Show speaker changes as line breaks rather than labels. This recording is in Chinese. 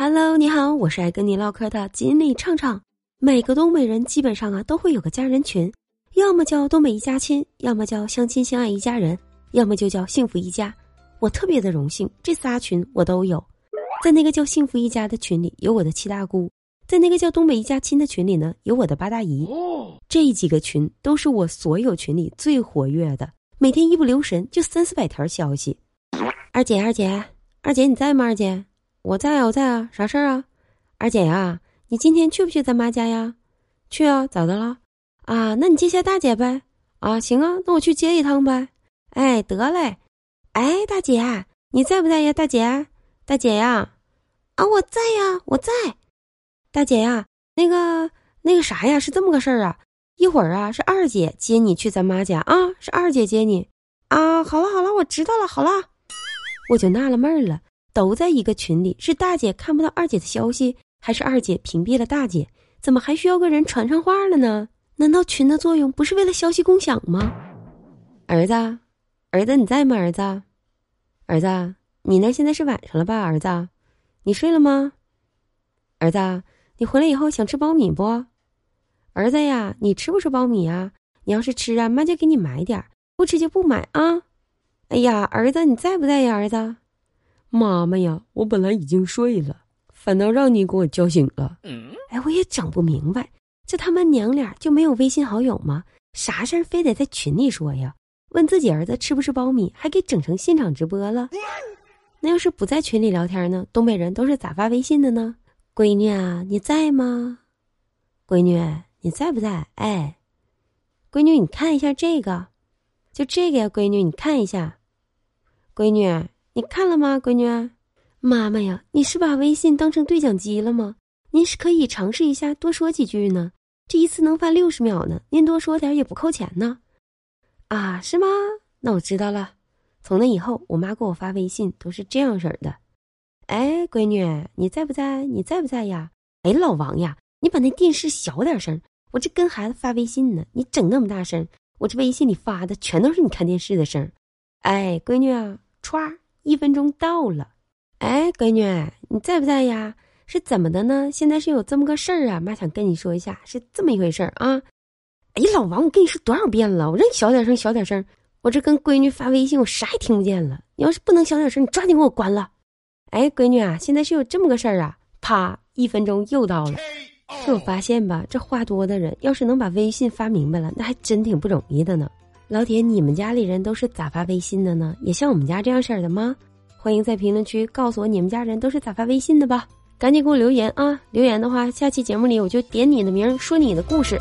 Hello，你好，我是爱跟你唠嗑的锦鲤畅畅。每个东北人基本上啊都会有个家人群，要么叫东北一家亲，要么叫相亲相爱一家人，要么就叫幸福一家。我特别的荣幸，这仨群我都有。在那个叫幸福一家的群里有我的七大姑，在那个叫东北一家亲的群里呢有我的八大姨。这几个群都是我所有群里最活跃的，每天一不留神就三四百条消息。二姐，二姐，二姐你在吗？二姐。我在啊，我在啊，啥事儿啊？二姐呀，你今天去不去咱妈家呀？去啊，咋的了？啊，那你接下大姐呗？啊，行啊，那我去接一趟呗。哎，得嘞。哎，大姐，你在不在呀？大姐，大姐呀，啊，我在呀，我在。大姐呀，那个那个啥呀，是这么个事儿啊。一会儿啊，是二姐接你去咱妈家啊，是二姐接你啊。好了好了，我知道了，好了，我就纳了闷儿了。都在一个群里，是大姐看不到二姐的消息，还是二姐屏蔽了大姐？怎么还需要个人传上话了呢？难道群的作用不是为了消息共享吗？儿子，儿子你在吗？儿子，儿子，你那现在是晚上了吧？儿子，你睡了吗？儿子，你回来以后想吃苞米不？儿子呀，你吃不吃苞米啊？你要是吃啊，妈就给你买点；不吃就不买啊。哎呀，儿子，你在不在呀？儿子。妈妈呀，我本来已经睡了，反倒让你给我叫醒了。嗯哎，我也整不明白，这他妈娘俩就没有微信好友吗？啥事儿非得在群里说呀？问自己儿子吃不吃苞米，还给整成现场直播了。那要是不在群里聊天呢？东北人都是咋发微信的呢？闺女啊，你在吗？闺女，你在不在？哎，闺女，你看一下这个，就这个呀，闺女，你看一下，闺女。你看了吗，闺女？妈妈呀，你是把微信当成对讲机了吗？您是可以尝试一下多说几句呢，这一次能发六十秒呢，您多说点也不扣钱呢。啊，是吗？那我知道了。从那以后，我妈给我发微信都是这样式的。哎，闺女，你在不在？你在不在呀？哎，老王呀，你把那电视小点声，我这跟孩子发微信呢，你整那么大声，我这微信里发的全都是你看电视的声。哎，闺女啊，歘。一分钟到了，哎，闺女，你在不在呀？是怎么的呢？现在是有这么个事儿啊，妈想跟你说一下，是这么一回事儿啊。哎，老王，我跟你说多少遍了，我让你小点声，小点声。我这跟闺女发微信，我啥也听不见了。你要是不能小点声，你抓紧给我关了。哎，闺女啊，现在是有这么个事儿啊。啪，一分钟又到了。是我发现吧，这话多的人，要是能把微信发明白了，那还真挺不容易的呢。老铁，你们家里人都是咋发微信的呢？也像我们家这样式儿的吗？欢迎在评论区告诉我你们家人都是咋发微信的吧！赶紧给我留言啊！留言的话，下期节目里我就点你的名，说你的故事。